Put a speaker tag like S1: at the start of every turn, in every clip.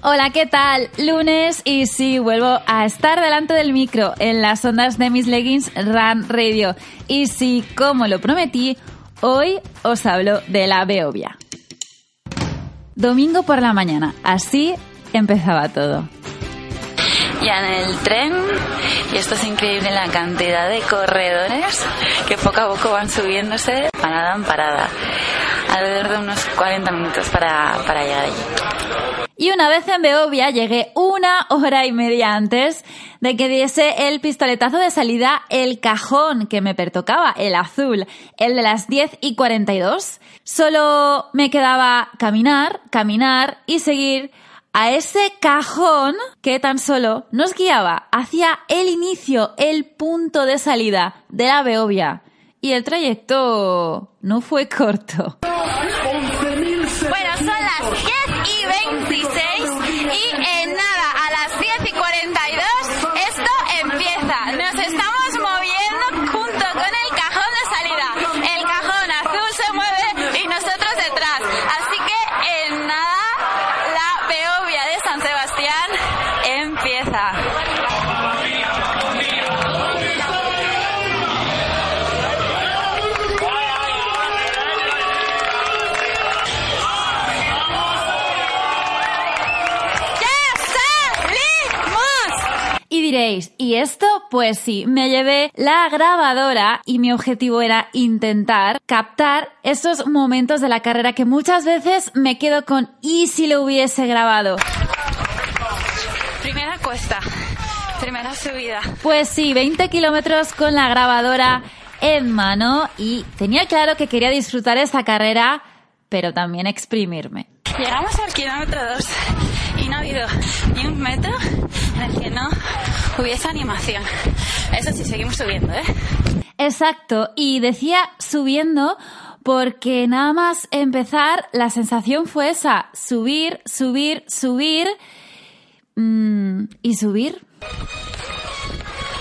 S1: Hola, ¿qué tal? Lunes y sí, vuelvo a estar delante del micro en las ondas de mis leggings Run Radio. Y sí, como lo prometí, hoy os hablo de la Beovia. Domingo por la mañana, así empezaba todo.
S2: Ya en el tren, y esto es increíble la cantidad de corredores que poco a poco van subiéndose parada en parada. Alrededor de unos 40 minutos para, para llegar allí.
S1: Y una vez en Beovia llegué una hora y media antes de que diese el pistoletazo de salida el cajón que me pertocaba, el azul, el de las 10 y 42. Solo me quedaba caminar, caminar y seguir a ese cajón que tan solo nos guiaba hacia el inicio, el punto de salida de la Beovia. Y el trayecto no fue corto.
S2: Bueno, son las 10 y 26 y
S1: diréis, ¿y esto? Pues sí, me llevé la grabadora y mi objetivo era intentar captar esos momentos de la carrera que muchas veces me quedo con ¿y si lo hubiese grabado?
S2: Primera cuesta, primera subida.
S1: Pues sí, 20 kilómetros con la grabadora en mano y tenía claro que quería disfrutar esta carrera, pero también exprimirme.
S2: Llegamos al kilómetro 2 y no ha habido ni un metro en el hubiese animación. Eso sí, seguimos subiendo, ¿eh?
S1: Exacto, y decía subiendo porque nada más empezar la sensación fue esa, subir, subir, subir mm, y subir.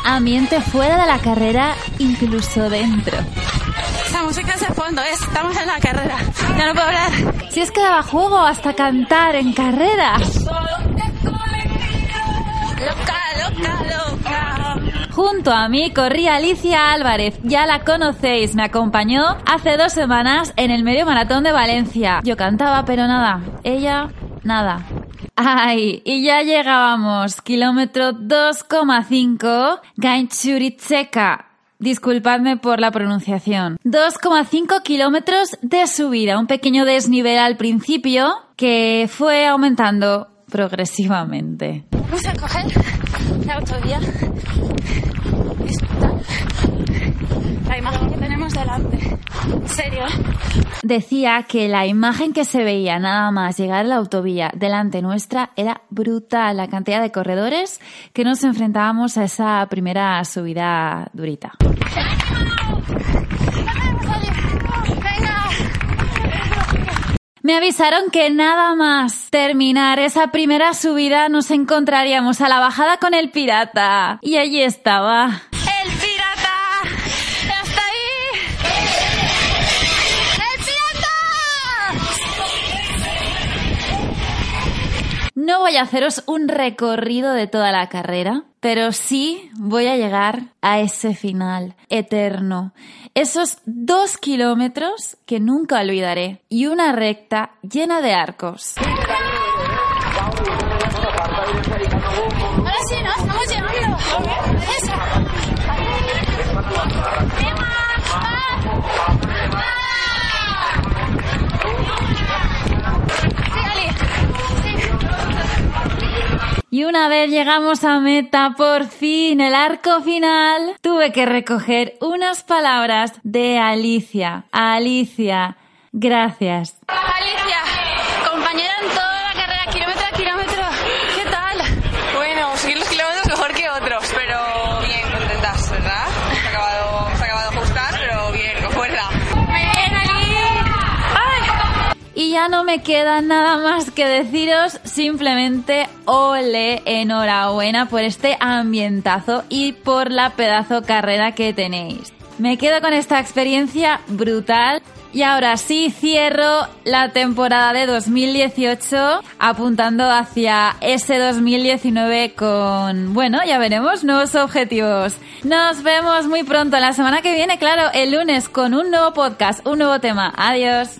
S1: Ambiente fuera de la carrera, incluso dentro.
S2: Esa música es de fondo, ¿eh? estamos en la carrera. Ya no puedo hablar.
S1: Si es que daba juego hasta cantar en carrera.
S2: Loca, loca, loca.
S1: Junto a mí corría Alicia Álvarez, ya la conocéis, me acompañó hace dos semanas en el medio maratón de Valencia. Yo cantaba, pero nada, ella, nada. Ay, y ya llegábamos, kilómetro 2,5, Gainchuritzeka. Disculpadme por la pronunciación. 2,5 kilómetros de subida, un pequeño desnivel al principio que fue aumentando progresivamente.
S2: Coger Disfrutar la imagen que tenemos delante. En serio.
S1: Decía que la imagen que se veía nada más llegar a la autovía delante nuestra era brutal, la cantidad de corredores que nos enfrentábamos a esa primera subida durita. Me avisaron que nada más terminar esa primera subida nos encontraríamos a la bajada con el pirata. Y allí estaba.
S2: ¡El pirata! ¡Está ahí! ¡El pirata!
S1: No voy a haceros un recorrido de toda la carrera, pero sí voy a llegar a ese final eterno. Esos dos kilómetros que nunca olvidaré y una recta llena de arcos.
S2: Ahora sí, ¿no? Estamos llegando.
S1: Y una vez llegamos a meta, por fin, el arco final, tuve que recoger unas palabras de Alicia. Alicia, gracias.
S2: Alicia, compañera en toda la carrera, kilómetro a kilómetro. ¿Qué tal?
S3: Bueno, seguir los kilómetros mejor que otros, pero bien contentas, ¿verdad? Se ha acabado, se ha acabado de ajustar, pero bien, con fuerza.
S2: Bien, Ali. Ay.
S1: Y ya no me queda nada más que deciros simplemente ole, enhorabuena por este ambientazo y por la pedazo carrera que tenéis. Me quedo con esta experiencia brutal Y ahora sí cierro la temporada de 2018 apuntando hacia ese 2019 con, bueno, ya veremos, nuevos objetivos. Nos vemos muy pronto, la semana que viene, claro, el lunes con un nuevo podcast, un nuevo tema. Adiós.